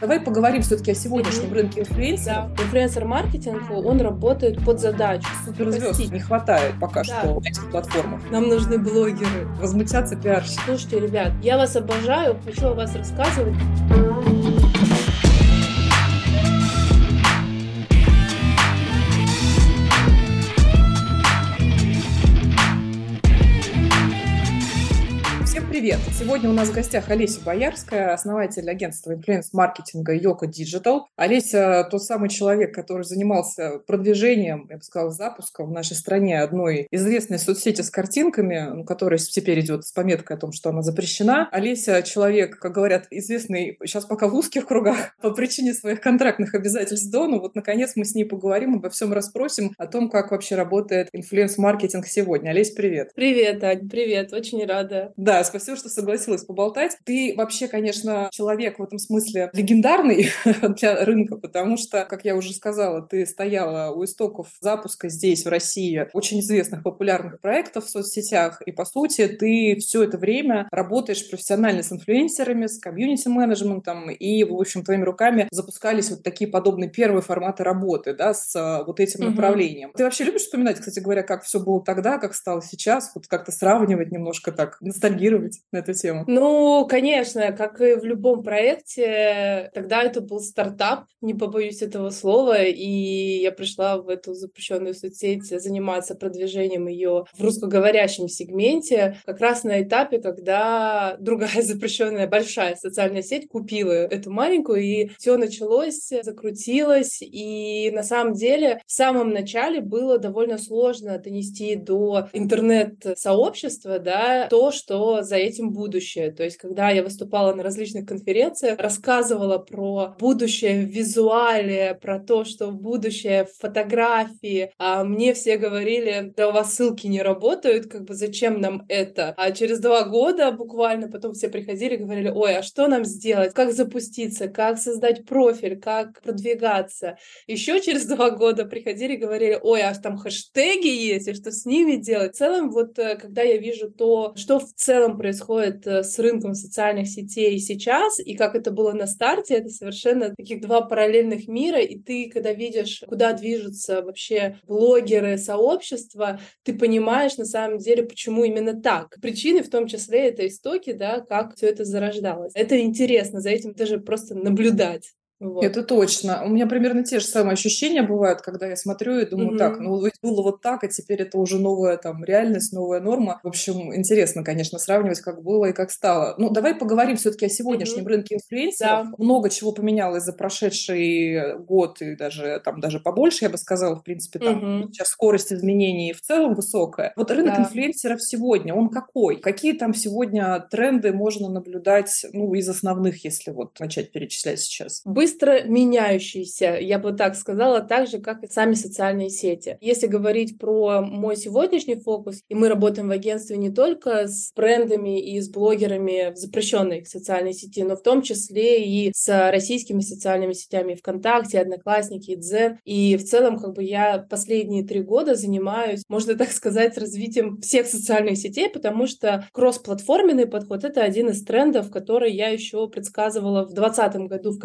Давай поговорим все-таки о сегодняшнем рынке инфлюенсеров. Да. Инфлюенсер-маркетинг, он работает под задачу. Суперзвезд не хватает пока да. что на этих платформах. Нам нужны блогеры. Возмутятся пиарщики. Слушайте, ребят, я вас обожаю, хочу о вас рассказывать. Привет! Сегодня у нас в гостях Олеся Боярская, основатель агентства инфлюенс-маркетинга Yoka Digital. Олеся – тот самый человек, который занимался продвижением, я бы сказала, запуском в нашей стране одной известной соцсети с картинками, которая теперь идет с пометкой о том, что она запрещена. Олеся – человек, как говорят, известный сейчас пока в узких кругах по причине своих контрактных обязательств до, но вот наконец мы с ней поговорим, обо всем расспросим, о том, как вообще работает инфлюенс-маркетинг сегодня. Олеся, привет! Привет, Ань, привет, очень рада. Да, спасибо спасибо, что согласилась поболтать. Ты вообще, конечно, человек в этом смысле легендарный для рынка, потому что, как я уже сказала, ты стояла у истоков запуска здесь, в России, очень известных популярных проектов в соцсетях, и, по сути, ты все это время работаешь профессионально с инфлюенсерами, с комьюнити-менеджментом, и, в общем, твоими руками запускались вот такие подобные первые форматы работы, да, с а, вот этим угу. направлением. Ты вообще любишь вспоминать, кстати говоря, как все было тогда, как стало сейчас, вот как-то сравнивать немножко так, ностальгировать? На эту тему? Ну, конечно, как и в любом проекте, тогда это был стартап, не побоюсь этого слова, и я пришла в эту запрещенную соцсеть заниматься продвижением ее в русскоговорящем сегменте, как раз на этапе, когда другая запрещенная большая социальная сеть купила эту маленькую, и все началось, закрутилось, и на самом деле в самом начале было довольно сложно донести до интернет-сообщества, да, то, что за этим будущее. То есть, когда я выступала на различных конференциях, рассказывала про будущее в визуале, про то, что будущее в фотографии, а мне все говорили, да у вас ссылки не работают, как бы зачем нам это? А через два года буквально потом все приходили говорили, ой, а что нам сделать? Как запуститься? Как создать профиль? Как продвигаться? Еще через два года приходили говорили, ой, а там хэштеги есть, и что с ними делать? В целом, вот э, когда я вижу то, что в целом происходит происходит э, с рынком социальных сетей сейчас, и как это было на старте, это совершенно таких два параллельных мира, и ты, когда видишь, куда движутся вообще блогеры, сообщества, ты понимаешь на самом деле, почему именно так. Причины в том числе это истоки, да, как все это зарождалось. Это интересно, за этим даже просто наблюдать. Вот. Это точно. У меня примерно те же самые ощущения бывают, когда я смотрю и думаю, угу. так, ну было вот так, а теперь это уже новая там реальность, новая норма. В общем, интересно, конечно, сравнивать, как было и как стало. Ну, давай поговорим все-таки о сегодняшнем угу. рынке инфлюенсеров. Да. Много чего поменялось за прошедший год и даже там даже побольше, я бы сказала, в принципе, там угу. сейчас скорость изменений в целом высокая. Вот рынок да. инфлюенсеров сегодня, он какой? Какие там сегодня тренды можно наблюдать, ну, из основных, если вот начать перечислять сейчас? Быстро меняющийся, я бы так сказала, так же, как и сами социальные сети. Если говорить про мой сегодняшний фокус, и мы работаем в агентстве не только с брендами и с блогерами в запрещенной социальной сети, но в том числе и с российскими социальными сетями ВКонтакте, Одноклассники, Дзен. И в целом, как бы я последние три года занимаюсь, можно так сказать, развитием всех социальных сетей, потому что кроссплатформенный подход — это один из трендов, который я еще предсказывала в 2020 году в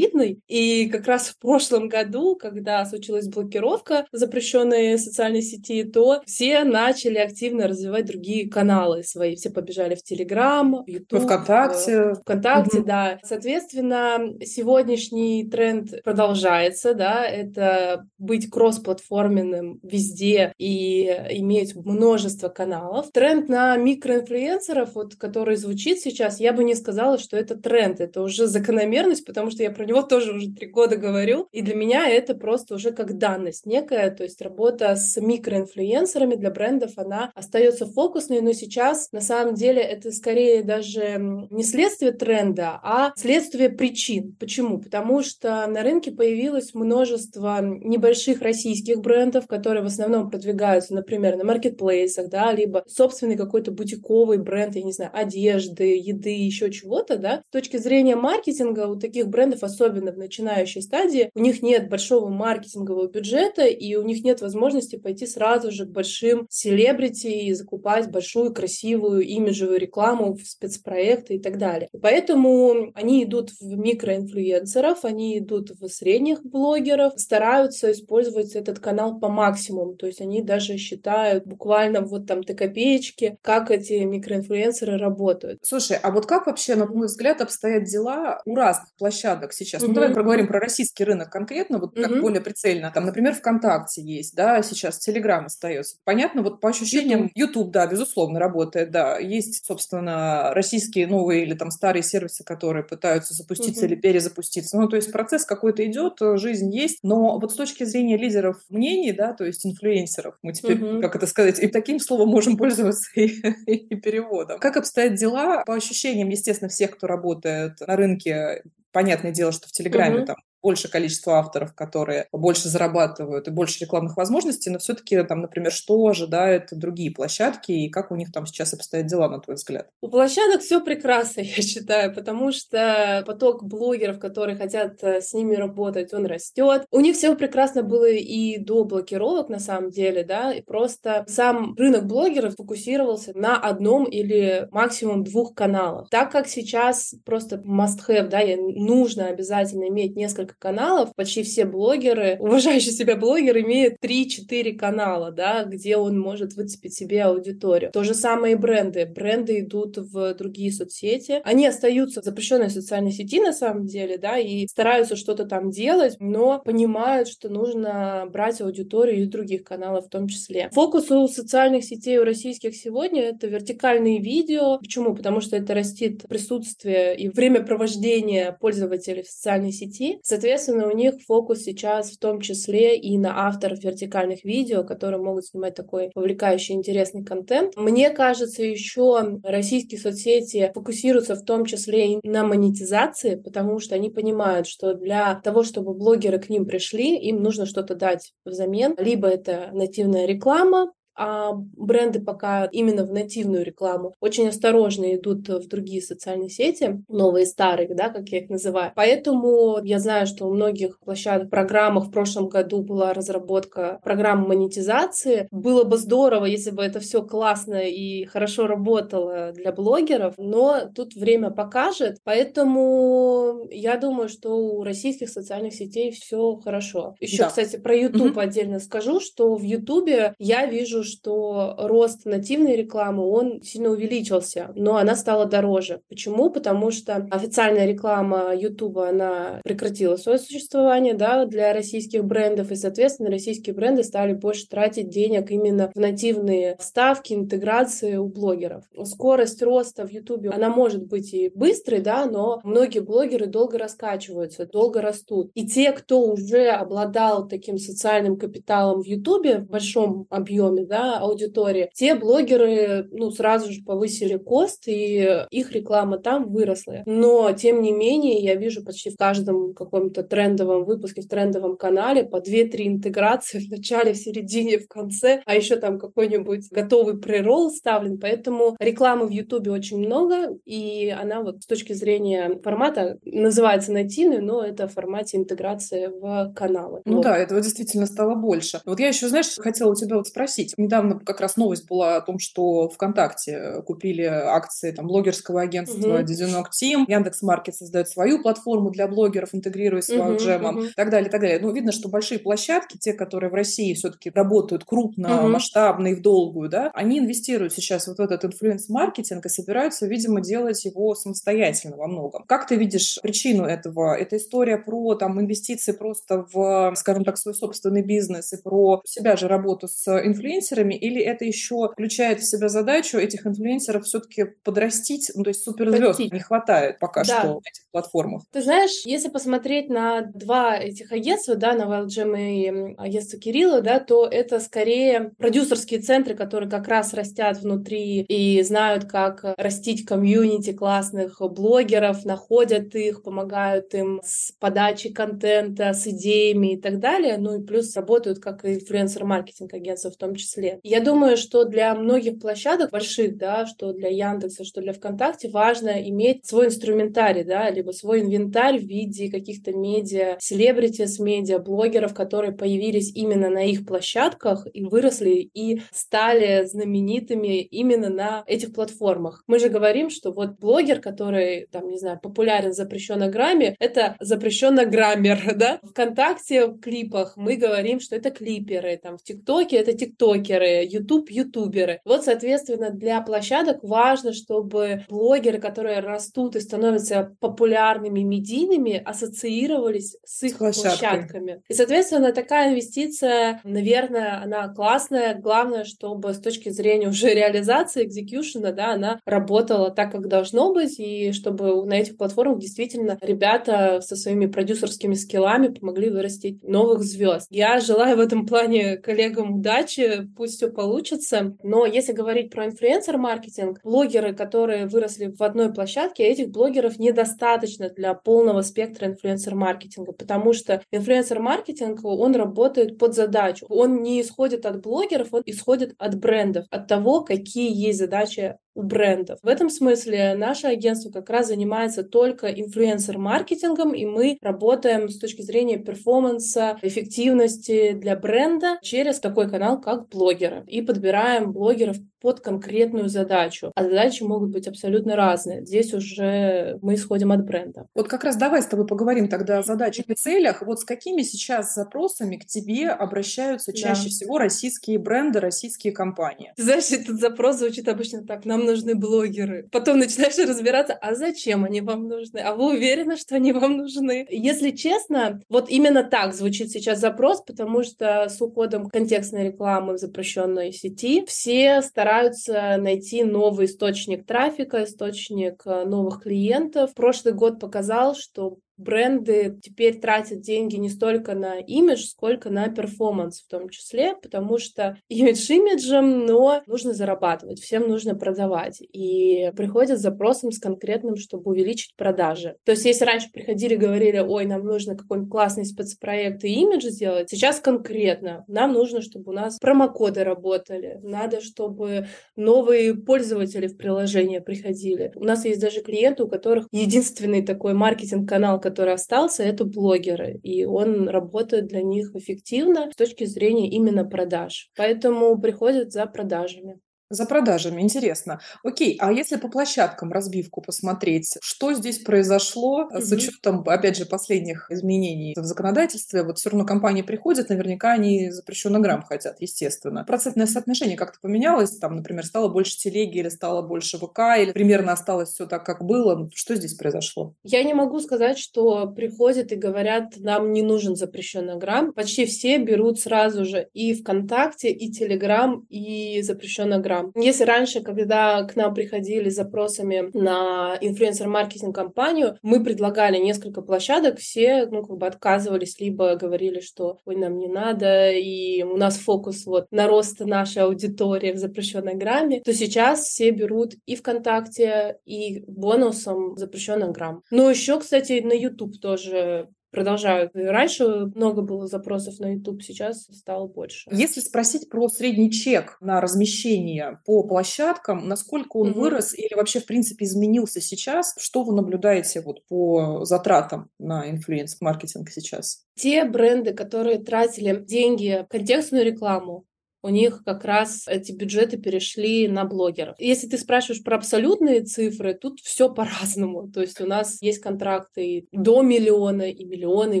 и как раз в прошлом году, когда случилась блокировка запрещенной социальной сети, то все начали активно развивать другие каналы свои. Все побежали в Телеграм, в Ютуб. ВКонтакте. ВКонтакте, угу. да. Соответственно, сегодняшний тренд продолжается, да, это быть кроссплатформенным везде и иметь множество каналов. Тренд на микроинфлюенсеров, вот, который звучит сейчас, я бы не сказала, что это тренд, это уже закономерность, потому что я про него тоже тоже уже три года говорю, и для меня это просто уже как данность некая, то есть работа с микроинфлюенсерами для брендов, она остается фокусной, но сейчас на самом деле это скорее даже не следствие тренда, а следствие причин. Почему? Потому что на рынке появилось множество небольших российских брендов, которые в основном продвигаются, например, на маркетплейсах, да, либо собственный какой-то бутиковый бренд, я не знаю, одежды, еды, еще чего-то, да. С точки зрения маркетинга у таких брендов, особенно начинающей стадии, у них нет большого маркетингового бюджета, и у них нет возможности пойти сразу же к большим селебрити и закупать большую, красивую, имиджевую рекламу в спецпроекты и так далее. И поэтому они идут в микроинфлюенсеров, они идут в средних блогеров, стараются использовать этот канал по максимуму. То есть они даже считают буквально вот там до копеечки, как эти микроинфлюенсеры работают. Слушай, а вот как вообще, на мой взгляд, обстоят дела у разных площадок сейчас? Mm-hmm. Ну, давай проговорим про российский рынок конкретно, вот как mm-hmm. более прицельно. Там, например, ВКонтакте есть, да, сейчас Телеграм остается. Понятно, вот по ощущениям YouTube, да, безусловно, работает, да. Есть, собственно, российские новые или там старые сервисы, которые пытаются запуститься или перезапуститься. Ну, то есть процесс какой-то идет, жизнь есть, но вот с точки зрения лидеров мнений, да, то есть инфлюенсеров, мы теперь, mm-hmm. как это сказать, и таким словом можем пользоваться и, и переводом. Как обстоят дела по ощущениям, естественно, всех, кто работает на рынке понятное дело, что в Телеграме mm-hmm. там больше количество авторов, которые больше зарабатывают и больше рекламных возможностей, но все-таки там, например, что ожидают другие площадки и как у них там сейчас обстоят дела, на твой взгляд? У площадок все прекрасно, я считаю, потому что поток блогеров, которые хотят э, с ними работать, он растет. У них все прекрасно было и до блокировок, на самом деле, да, и просто сам рынок блогеров фокусировался на одном или максимум двух каналах. Так как сейчас просто must-have, да, нужно обязательно иметь несколько каналов. Почти все блогеры, уважающие себя блогеры, имеют 3-4 канала, да, где он может выцепить себе аудиторию. То же самое и бренды. Бренды идут в другие соцсети. Они остаются в запрещенной социальной сети на самом деле, да, и стараются что-то там делать, но понимают, что нужно брать аудиторию из других каналов в том числе. Фокус у социальных сетей у российских сегодня — это вертикальные видео. Почему? Потому что это растит присутствие и время провождения пользователей в социальной сети. Соответственно, Соответственно, у них фокус сейчас в том числе и на авторов вертикальных видео, которые могут снимать такой увлекающий, интересный контент. Мне кажется, еще российские соцсети фокусируются в том числе и на монетизации, потому что они понимают, что для того, чтобы блогеры к ним пришли, им нужно что-то дать взамен. Либо это нативная реклама, а бренды пока именно в нативную рекламу очень осторожно идут в другие социальные сети, новые старые, да, как я их называю. Поэтому я знаю, что у многих площадок, программах в прошлом году была разработка программы монетизации. Было бы здорово, если бы это все классно и хорошо работало для блогеров, но тут время покажет, поэтому я думаю, что у российских социальных сетей все хорошо. Еще, да. кстати, про YouTube mm-hmm. отдельно скажу, что в YouTube я вижу, что рост нативной рекламы, он сильно увеличился, но она стала дороже. Почему? Потому что официальная реклама YouTube, она прекратила свое существование, да, для российских брендов, и, соответственно, российские бренды стали больше тратить денег именно в нативные вставки, интеграции у блогеров. Скорость роста в YouTube, она может быть и быстрой, да, но многие блогеры долго раскачиваются, долго растут. И те, кто уже обладал таким социальным капиталом в YouTube в большом объеме, да, да, аудитории, те блогеры, ну, сразу же повысили кост, и их реклама там выросла. Но, тем не менее, я вижу почти в каждом каком-то трендовом выпуске, в трендовом канале по 2-3 интеграции в начале, в середине, в конце, а еще там какой-нибудь готовый преролл ставлен, поэтому рекламы в Ютубе очень много, и она вот с точки зрения формата называется нативной, но это в формате интеграции в каналы. Ну вот. да, этого действительно стало больше. Вот я еще, знаешь, хотела у тебя вот спросить недавно как раз новость была о том, что ВКонтакте купили акции там, блогерского агентства. Дизинок Тим. Яндекс Маркет создает свою платформу для блогеров, интегрируя с джемом и так далее, и так далее. Ну, видно, что большие площадки, те, которые в России все-таки работают крупно, масштабно и в долгую, да, они инвестируют сейчас вот в этот инфлюенс-маркетинг и собираются, видимо, делать его самостоятельно во многом. Как ты видишь причину этого? Это история про там инвестиции просто в, скажем так, свой собственный бизнес и про себя же работу с инфлюенсерами, инфлюенсерами, или это еще включает в себя задачу этих инфлюенсеров все-таки подрастить, ну, то есть суперзвезд не хватает пока да. что этих платформах. Ты знаешь, если посмотреть на два этих агентства, да, на WildGem и агентство Кирилла, да, то это скорее продюсерские центры, которые как раз растят внутри и знают, как растить комьюнити классных блогеров, находят их, помогают им с подачей контента, с идеями и так далее, ну и плюс работают как инфлюенсер-маркетинг агентства в том числе числе. Я думаю, что для многих площадок больших, да, что для Яндекса, что для ВКонтакте, важно иметь свой инструментарий, да, либо свой инвентарь в виде каких-то медиа, селебритис медиа, блогеров, которые появились именно на их площадках и выросли и стали знаменитыми именно на этих платформах. Мы же говорим, что вот блогер, который, там, не знаю, популярен в запрещенной грамме, это запрещенный граммер, да? Вконтакте в клипах мы говорим, что это клиперы, там, в ТикТоке это тиктокеры, Ютуб — ютуберы. Вот, соответственно, для площадок важно, чтобы блогеры, которые растут и становятся популярными, медийными, ассоциировались с их площадками. И, соответственно, такая инвестиция, наверное, она классная. Главное, чтобы с точки зрения уже реализации, экзекьюшена, да, она работала так, как должно быть, и чтобы на этих платформах действительно ребята со своими продюсерскими скиллами помогли вырастить новых звезд. Я желаю в этом плане коллегам удачи, пусть все получится. Но если говорить про инфлюенсер-маркетинг, блогеры, которые выросли в одной площадке, этих блогеров недостаточно для полного спектра инфлюенсер-маркетинга, потому что инфлюенсер-маркетинг, он работает под задачу. Он не исходит от блогеров, он исходит от брендов, от того, какие есть задачи у брендов. В этом смысле наше агентство как раз занимается только инфлюенсер-маркетингом, и мы работаем с точки зрения перформанса, эффективности для бренда через такой канал, как блогеры. И подбираем блогеров под конкретную задачу. А задачи могут быть абсолютно разные. Здесь уже мы исходим от бренда. Вот как раз давай с тобой поговорим тогда о задачах и целях. Вот с какими сейчас запросами к тебе обращаются чаще да. всего российские бренды, российские компании? Ты знаешь, этот запрос звучит обычно так. Нам нужны блогеры. Потом начинаешь разбираться, а зачем они вам нужны? А вы уверены, что они вам нужны? Если честно, вот именно так звучит сейчас запрос, потому что с уходом контекстной рекламы запрещенной сети все стараются найти новый источник трафика, источник э, новых клиентов. Прошлый год показал, что бренды теперь тратят деньги не столько на имидж, сколько на перформанс в том числе, потому что имидж имиджем, но нужно зарабатывать, всем нужно продавать. И приходят с запросом с конкретным, чтобы увеличить продажи. То есть если раньше приходили и говорили, ой, нам нужно какой-нибудь классный спецпроект и имидж сделать, сейчас конкретно нам нужно, чтобы у нас промокоды работали, надо, чтобы новые пользователи в приложение приходили. У нас есть даже клиенты, у которых единственный такой маркетинг-канал, который остался, это блогеры, и он работает для них эффективно с точки зрения именно продаж. Поэтому приходят за продажами. За продажами, интересно. Окей, а если по площадкам разбивку посмотреть, что здесь произошло mm-hmm. с учетом, опять же, последних изменений в законодательстве? Вот все равно компании приходят, наверняка они запрещенный грамм хотят, естественно. Процентное соотношение как-то поменялось, там, например, стало больше телеги или стало больше ВК, или примерно осталось все так, как было. Что здесь произошло? Я не могу сказать, что приходят и говорят, нам не нужен запрещенный грамм. Почти все берут сразу же и ВКонтакте, и Телеграм, и запрещенный грамм Инстаграм. Если раньше, когда к нам приходили с запросами на инфлюенсер-маркетинг компанию, мы предлагали несколько площадок, все, ну, как бы отказывались, либо говорили, что ой, нам не надо, и у нас фокус вот на рост нашей аудитории в запрещенной грамме, то сейчас все берут и ВКонтакте, и бонусом запрещенный грамм. Но еще, кстати, на YouTube тоже продолжают. раньше много было запросов на YouTube, сейчас стало больше. Если спросить про средний чек на размещение по площадкам, насколько он mm-hmm. вырос или вообще, в принципе, изменился сейчас, что вы наблюдаете вот по затратам на инфлюенс-маркетинг сейчас? Те бренды, которые тратили деньги в контекстную рекламу, у них как раз эти бюджеты перешли на блогеров. Если ты спрашиваешь про абсолютные цифры, тут все по-разному. То есть у нас есть контракты до миллиона, и миллионы и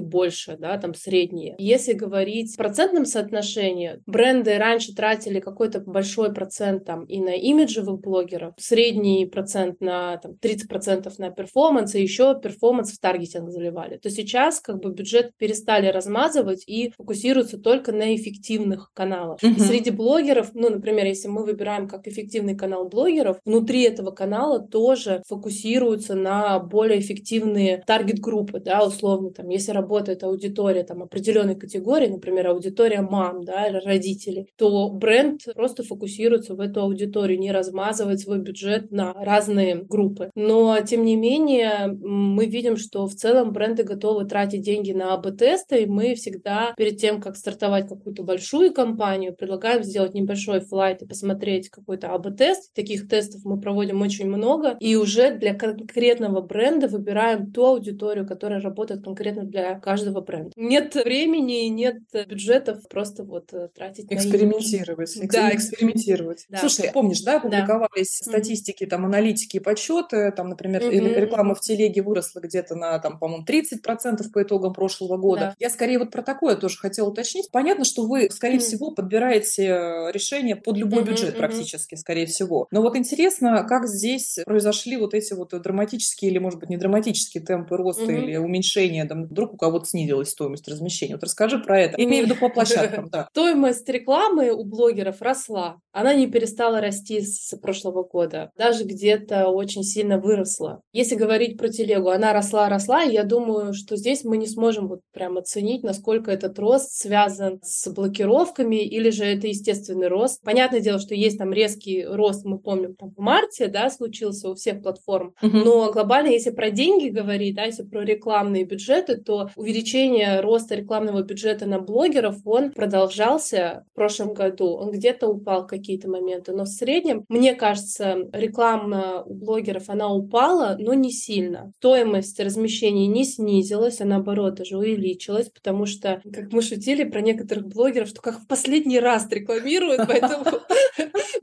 больше, да, там средние. Если говорить в процентном соотношении, бренды раньше тратили какой-то большой процент там и на имиджевых блогеров, средний процент на там, 30% на performance, и еще performance в таргетинг заливали. То сейчас как бы бюджет перестали размазывать и фокусируются только на эффективных каналах. Mm-hmm среди блогеров, ну, например, если мы выбираем как эффективный канал блогеров, внутри этого канала тоже фокусируются на более эффективные таргет-группы, да, условно, там, если работает аудитория там определенной категории, например, аудитория мам, да, родителей, то бренд просто фокусируется в эту аудиторию, не размазывает свой бюджет на разные группы. Но, тем не менее, мы видим, что в целом бренды готовы тратить деньги на АБ-тесты, и мы всегда перед тем, как стартовать какую-то большую кампанию, предлагаем предлагаем сделать небольшой флайт и посмотреть какой-то АБ-тест. Таких тестов мы проводим очень много. И уже для конкретного бренда выбираем ту аудиторию, которая работает конкретно для каждого бренда. Нет времени, нет бюджетов просто вот э, тратить экспериментировать, на да, экспериментировать. Да. Слушай, помнишь, да, публиковались да. статистики, там аналитики, подсчеты, там, например, mm-hmm. реклама в телеге выросла где-то на, там, по-моему, 30% по итогам прошлого года. Да. Я скорее вот про такое тоже хотела уточнить. Понятно, что вы, скорее mm-hmm. всего, подбираете э, решение под любой mm-hmm, бюджет mm-hmm. практически, скорее всего. Но вот интересно, как здесь произошли вот эти вот драматические или, может быть, не драматические темпы роста mm-hmm. или уменьшения, там, вдруг у кого-то снизилась стоимость размещения. Вот расскажи про это. Имею в виду по площадкам, да. Стоимость рекламы у блогеров росла. Она не перестала расти с прошлого года. Даже где-то очень сильно выросла. Если говорить про телегу, она росла, росла, и я думаю, что здесь мы не сможем вот прям оценить, насколько этот рост связан с блокировками или же это естественный рост. Понятное дело, что есть там резкий рост, мы помним, там в марте, да, случился у всех платформ, uh-huh. но глобально, если про деньги говорить, да, если про рекламные бюджеты, то увеличение роста рекламного бюджета на блогеров, он продолжался в прошлом году. Он где-то упал в какие-то моменты, но в среднем, мне кажется, реклама у блогеров, она упала, но не сильно. Стоимость размещения не снизилась, а наоборот даже увеличилась, потому что, как мы шутили про некоторых блогеров, что как в последний раз рекламируют, поэтому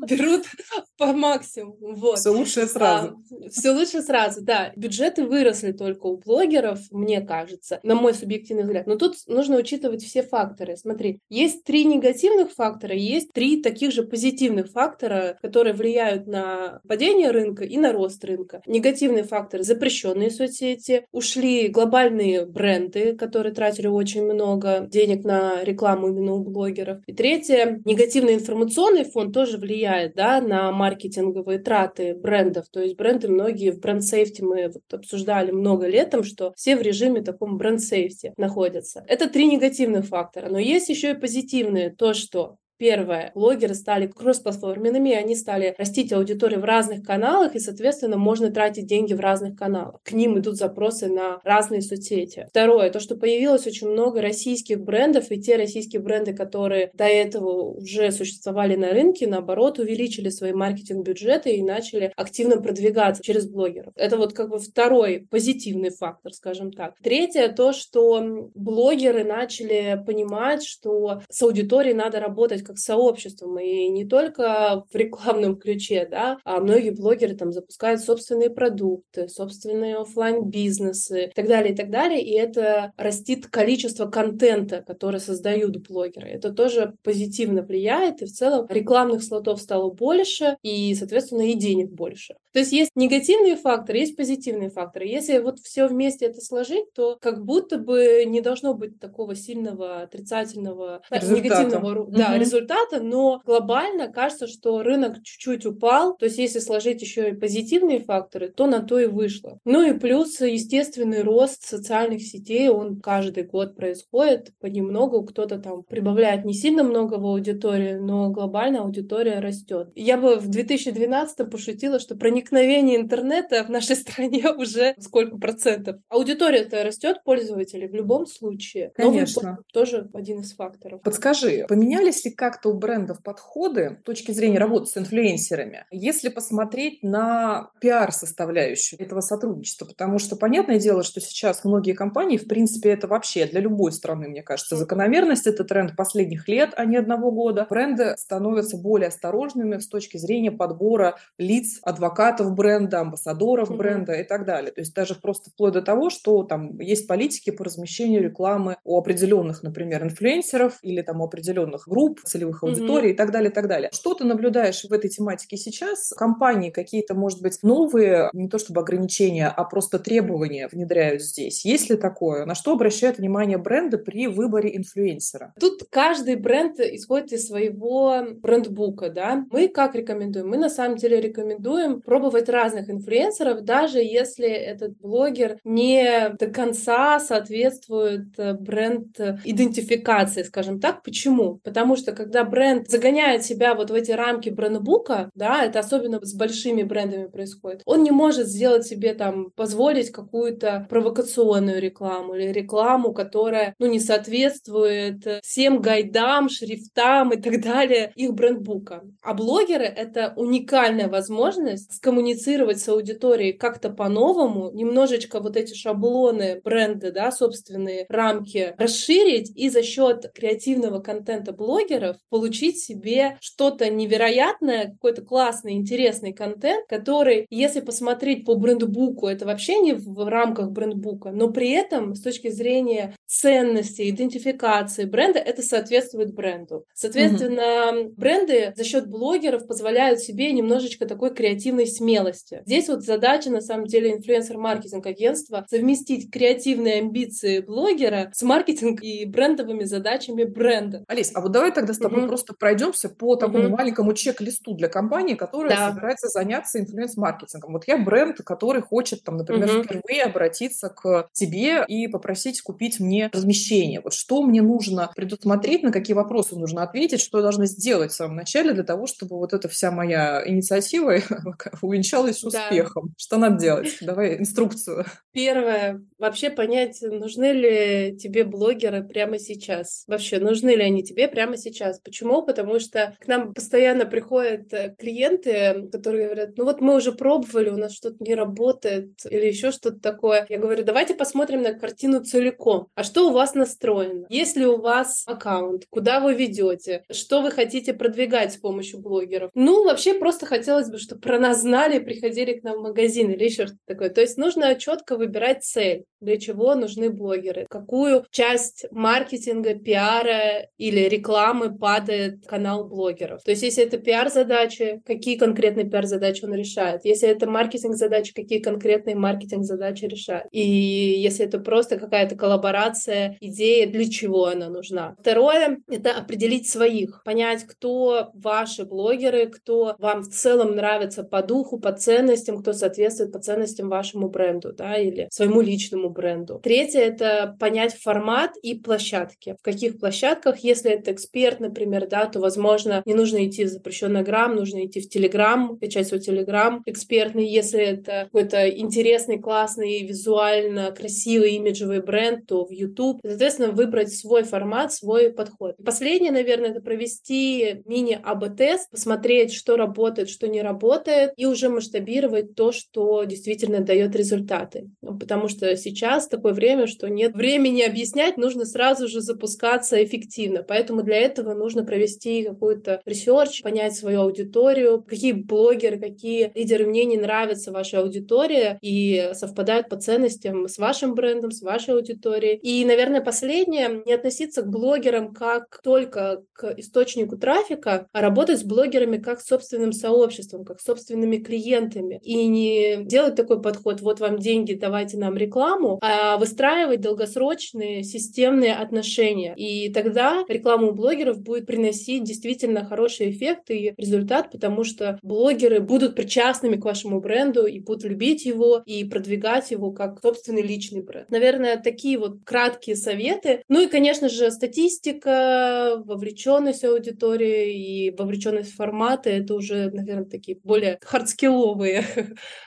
берут по максимуму. Вот. Все лучше сразу. А, все лучше сразу, да. Бюджеты выросли только у блогеров, мне кажется, на мой субъективный взгляд. Но тут нужно учитывать все факторы. Смотри, есть три негативных фактора, есть три таких же позитивных фактора, которые влияют на падение рынка и на рост рынка. Негативные факторы — запрещенные соцсети, ушли глобальные бренды, которые тратили очень много денег на рекламу именно у блогеров. И третье, негативный информационный фон тоже влияет да, на маркетинговые траты брендов. То есть бренды многие в бренд-сейфте мы вот обсуждали много летом, что все в режиме таком бренд-сейфте находятся. Это три негативных фактора. Но есть еще и позитивные. То, что Первое. Блогеры стали кроссплатформенными, они стали растить аудиторию в разных каналах, и, соответственно, можно тратить деньги в разных каналах. К ним идут запросы на разные соцсети. Второе. То, что появилось очень много российских брендов, и те российские бренды, которые до этого уже существовали на рынке, наоборот, увеличили свои маркетинг-бюджеты и начали активно продвигаться через блогеров. Это вот как бы второй позитивный фактор, скажем так. Третье. То, что блогеры начали понимать, что с аудиторией надо работать как с сообществом, и не только в рекламном ключе, да, а многие блогеры там запускают собственные продукты, собственные офлайн бизнесы и так далее, и так далее, и это растит количество контента, который создают блогеры. Это тоже позитивно влияет, и в целом рекламных слотов стало больше, и, соответственно, и денег больше. То есть есть негативные факторы, есть позитивные факторы. Если вот все вместе это сложить, то как будто бы не должно быть такого сильного отрицательного, результата. негативного да, результата результата, но глобально кажется, что рынок чуть-чуть упал. То есть если сложить еще и позитивные факторы, то на то и вышло. Ну и плюс естественный рост социальных сетей, он каждый год происходит понемногу. Кто-то там прибавляет не сильно много в аудитории, но глобально аудитория растет. Я бы в 2012 пошутила, что проникновение интернета в нашей стране уже сколько процентов. Аудитория-то растет, пользователи в любом случае. Конечно. тоже один из факторов. Подскажи, поменялись ли как-то у брендов подходы с точки зрения работы с инфлюенсерами, если посмотреть на пиар-составляющую этого сотрудничества, потому что понятное дело, что сейчас многие компании, в принципе, это вообще для любой страны, мне кажется, закономерность, это тренд последних лет, а не одного года. Бренды становятся более осторожными с точки зрения подбора лиц, адвокатов бренда, амбассадоров mm-hmm. бренда и так далее. То есть даже просто вплоть до того, что там есть политики по размещению рекламы у определенных, например, инфлюенсеров или там у определенных групп, целевых аудиторий mm-hmm. и так далее, и так далее. Что ты наблюдаешь в этой тематике сейчас? Компании какие-то, может быть, новые, не то чтобы ограничения, а просто требования внедряют здесь? Есть ли такое? На что обращают внимание бренды при выборе инфлюенсера? Тут каждый бренд исходит из своего брендбука, да. Мы как рекомендуем? Мы на самом деле рекомендуем пробовать разных инфлюенсеров, даже если этот блогер не до конца соответствует э, бренд-идентификации, скажем так. Почему? Потому что, когда бренд загоняет себя вот в эти рамки брендбука, да, это особенно с большими брендами происходит, он не может сделать себе там, позволить какую-то провокационную рекламу или рекламу, которая, ну, не соответствует всем гайдам, шрифтам и так далее их брендбука. А блогеры — это уникальная возможность скоммуницировать с аудиторией как-то по-новому, немножечко вот эти шаблоны бренда, да, собственные рамки расширить и за счет креативного контента блогеров получить себе что-то невероятное, какой-то классный, интересный контент, который, если посмотреть по брендбуку, это вообще не в рамках брендбука, но при этом с точки зрения ценности, идентификации бренда, это соответствует бренду. Соответственно, mm-hmm. бренды за счет блогеров позволяют себе немножечко такой креативной смелости. Здесь вот задача, на самом деле, инфлюенсер-маркетинг агентства совместить креативные амбиции блогера с маркетинг и брендовыми задачами бренда. Олесь, а вот давай тогда тобой просто пройдемся по такому маленькому чек-листу для компании, которая да. собирается заняться инфлюенс-маркетингом. Вот я бренд, который хочет, там, например, впервые обратиться к тебе и попросить купить мне размещение. Вот что мне нужно предусмотреть, на какие вопросы нужно ответить, что я должна сделать в самом начале для того, чтобы вот эта вся моя инициатива увенчалась успехом. Да. Что надо делать? Давай инструкцию. Первое. Вообще понять, нужны ли тебе блогеры прямо сейчас. Вообще, нужны ли они тебе прямо сейчас. Почему? Потому что к нам постоянно приходят э, клиенты, которые говорят, ну вот мы уже пробовали, у нас что-то не работает или еще что-то такое. Я говорю, давайте посмотрим на картину целиком. А что у вас настроено? Есть ли у вас аккаунт? Куда вы ведете? Что вы хотите продвигать с помощью блогеров? Ну, вообще просто хотелось бы, чтобы про нас знали, приходили к нам в магазин или еще что-то такое. То есть нужно четко выбирать цель, для чего нужны блогеры, какую часть маркетинга, пиара или рекламы падает канал блогеров. То есть если это пиар-задачи, какие конкретные пиар-задачи он решает. Если это маркетинг-задачи, какие конкретные маркетинг-задачи решает. И если это просто какая-то коллаборация, идея, для чего она нужна. Второе — это определить своих, понять, кто ваши блогеры, кто вам в целом нравится по духу, по ценностям, кто соответствует по ценностям вашему бренду, да, или своему личному бренду. Третье — это понять формат и площадки. В каких площадках, если это эксперт, например, да, то, возможно, не нужно идти в запрещенный грамм, нужно идти в Телеграм, качать свой Телеграм экспертный. Если это какой-то интересный, классный, визуально красивый имиджевый бренд, то в YouTube. Соответственно, выбрать свой формат, свой подход. Последнее, наверное, это провести мини-АБ-тест, посмотреть, что работает, что не работает, и уже масштабировать то, что действительно дает результаты. Потому что сейчас такое время, что нет времени объяснять, нужно сразу же запускаться эффективно. Поэтому для этого нужно провести какой-то research, понять свою аудиторию, какие блогеры, какие лидеры мнений нравятся вашей аудитории и совпадают по ценностям с вашим брендом, с вашей аудиторией. И, наверное, последнее, не относиться к блогерам как только к источнику трафика, а работать с блогерами как с собственным сообществом, как с собственными клиентами. И не делать такой подход, вот вам деньги, давайте нам рекламу, а выстраивать долгосрочные системные отношения. И тогда реклама у блогеров будет приносить действительно хороший эффект и результат, потому что блогеры будут причастными к вашему бренду и будут любить его и продвигать его как собственный личный бренд. Наверное, такие вот краткие советы. Ну и, конечно же, статистика, вовлеченность аудитории и вовлеченность в форматы — это уже, наверное, такие более hard skill овые.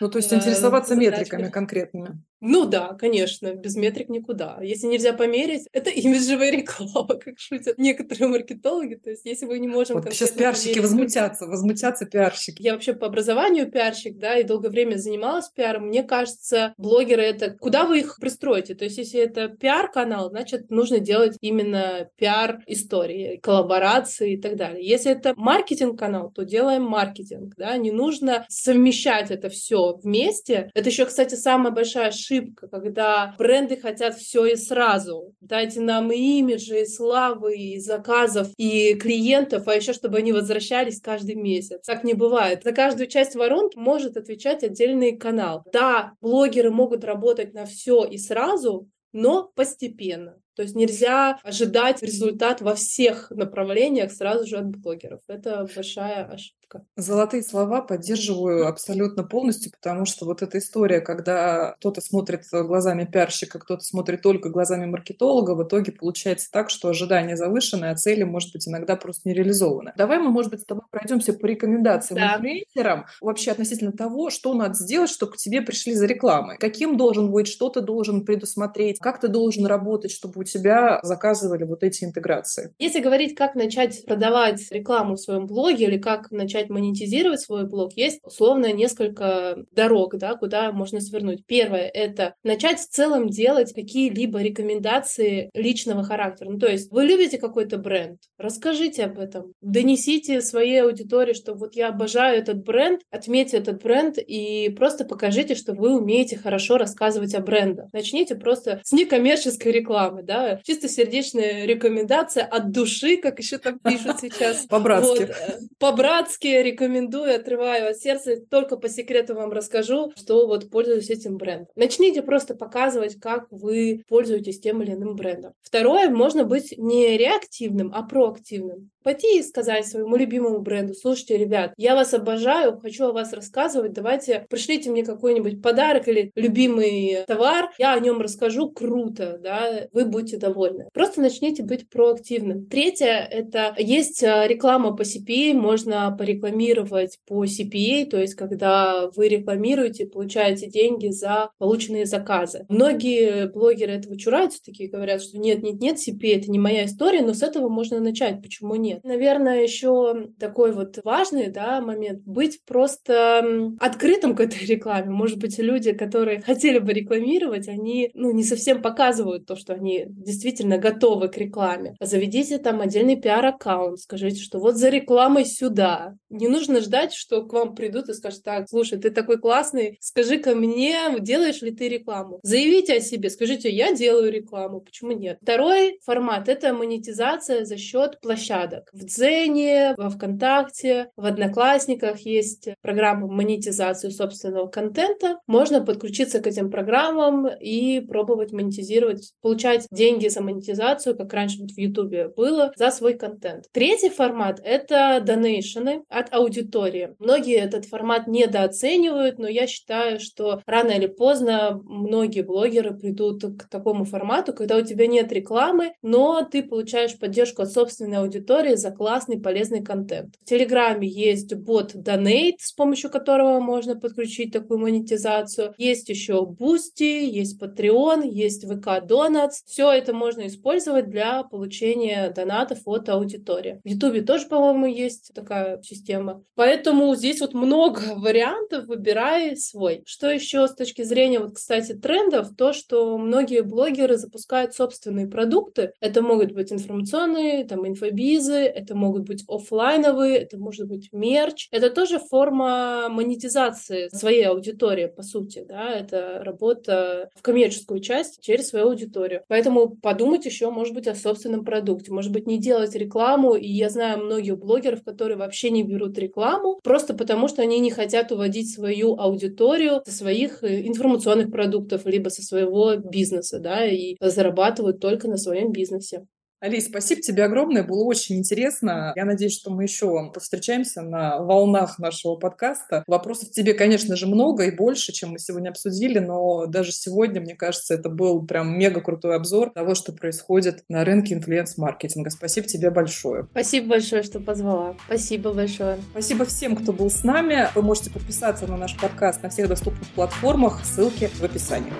Ну, то есть интересоваться метриками конкретными. Ну да, конечно, без метрик никуда. Если нельзя померить, это имиджевая реклама, как шутят некоторые маркетологи. То есть если вы не можем... Вот сейчас пиарщики померить... возмутятся, возмутятся пиарщики. Я вообще по образованию пиарщик, да, и долгое время занималась пиаром. Мне кажется, блогеры это... Куда вы их пристроите? То есть если это пиар-канал, значит, нужно делать именно пиар-истории, коллаборации и так далее. Если это маркетинг-канал, то делаем маркетинг, да, не нужно совмещать это все вместе. Это еще, кстати, самая большая ошибка, когда бренды хотят все и сразу. Дайте нам и имиджи, и славы, и заказов, и клиентов, а еще чтобы они возвращались каждый месяц. Так не бывает. За каждую часть воронки может отвечать отдельный канал. Да, блогеры могут работать на все и сразу, но постепенно. То есть нельзя ожидать результат во всех направлениях сразу же от блогеров. Это большая ошибка. Золотые слова поддерживаю абсолютно полностью, потому что вот эта история, когда кто-то смотрит глазами пиарщика, кто-то смотрит только глазами маркетолога, в итоге получается так, что ожидания завышены, а цели, может быть, иногда просто не реализованы. Давай мы, может быть, с тобой пройдемся по рекомендациям да. инфлюенсерам вообще относительно того, что надо сделать, чтобы к тебе пришли за рекламой. Каким должен быть, что ты должен предусмотреть, как ты должен работать, чтобы тебя заказывали вот эти интеграции. Если говорить, как начать продавать рекламу в своем блоге или как начать монетизировать свой блог, есть условно несколько дорог, да, куда можно свернуть. Первое — это начать в целом делать какие-либо рекомендации личного характера. Ну, то есть вы любите какой-то бренд, расскажите об этом, донесите своей аудитории, что вот я обожаю этот бренд, отметьте этот бренд и просто покажите, что вы умеете хорошо рассказывать о брендах. Начните просто с некоммерческой рекламы, да, чисто сердечная рекомендация от души, как еще там пишут сейчас. По-братски. Вот, э, по-братски рекомендую, отрываю от сердца, только по секрету вам расскажу, что вот пользуюсь этим брендом. Начните просто показывать, как вы пользуетесь тем или иным брендом. Второе, можно быть не реактивным, а проактивным пойти и сказать своему любимому бренду, слушайте, ребят, я вас обожаю, хочу о вас рассказывать, давайте пришлите мне какой-нибудь подарок или любимый товар, я о нем расскажу, круто, да, вы будете довольны. Просто начните быть проактивным. Третье, это есть а, реклама по CPA, можно порекламировать по CPA, то есть когда вы рекламируете, получаете деньги за полученные заказы. Многие блогеры этого чураются, такие говорят, что нет, нет, нет, CPA это не моя история, но с этого можно начать, почему нет? Наверное, еще такой вот важный да, момент — быть просто открытым к этой рекламе. Может быть, люди, которые хотели бы рекламировать, они ну, не совсем показывают то, что они действительно готовы к рекламе. Заведите там отдельный пиар-аккаунт, скажите, что вот за рекламой сюда. Не нужно ждать, что к вам придут и скажут, так, слушай, ты такой классный, скажи-ка мне, делаешь ли ты рекламу? Заявите о себе, скажите, я делаю рекламу, почему нет? Второй формат — это монетизация за счет площадок. В Дзене, во Вконтакте, в Одноклассниках есть программа монетизации собственного контента. Можно подключиться к этим программам и пробовать монетизировать, получать деньги за монетизацию, как раньше вот в Ютубе было, за свой контент. Третий формат — это донейшены от аудитории. Многие этот формат недооценивают, но я считаю, что рано или поздно многие блогеры придут к такому формату, когда у тебя нет рекламы, но ты получаешь поддержку от собственной аудитории за классный полезный контент. В Телеграме есть бот Donate, с помощью которого можно подключить такую монетизацию. Есть еще Boosty, есть Patreon, есть VK Donuts. Все это можно использовать для получения донатов от аудитории. В Ютубе тоже, по-моему, есть такая система. Поэтому здесь вот много вариантов, выбирай свой. Что еще с точки зрения, вот, кстати, трендов, то, что многие блогеры запускают собственные продукты. Это могут быть информационные, там, инфобизы, это могут быть офлайновые, это может быть мерч. Это тоже форма монетизации своей аудитории, по сути, да, это работа в коммерческую часть через свою аудиторию. Поэтому подумать еще, может быть, о собственном продукте, может быть, не делать рекламу, и я знаю многих блогеров, которые вообще не берут рекламу, просто потому что они не хотят уводить свою аудиторию со своих э, информационных продуктов, либо со своего бизнеса, да, и зарабатывают только на своем бизнесе. Алис, спасибо тебе огромное, было очень интересно. Я надеюсь, что мы еще повстречаемся на волнах нашего подкаста. Вопросов тебе, конечно же, много и больше, чем мы сегодня обсудили, но даже сегодня, мне кажется, это был прям мега крутой обзор того, что происходит на рынке инфлюенс-маркетинга. Спасибо тебе большое. Спасибо большое, что позвала. Спасибо большое. Спасибо всем, кто был с нами. Вы можете подписаться на наш подкаст на всех доступных платформах. Ссылки в описании.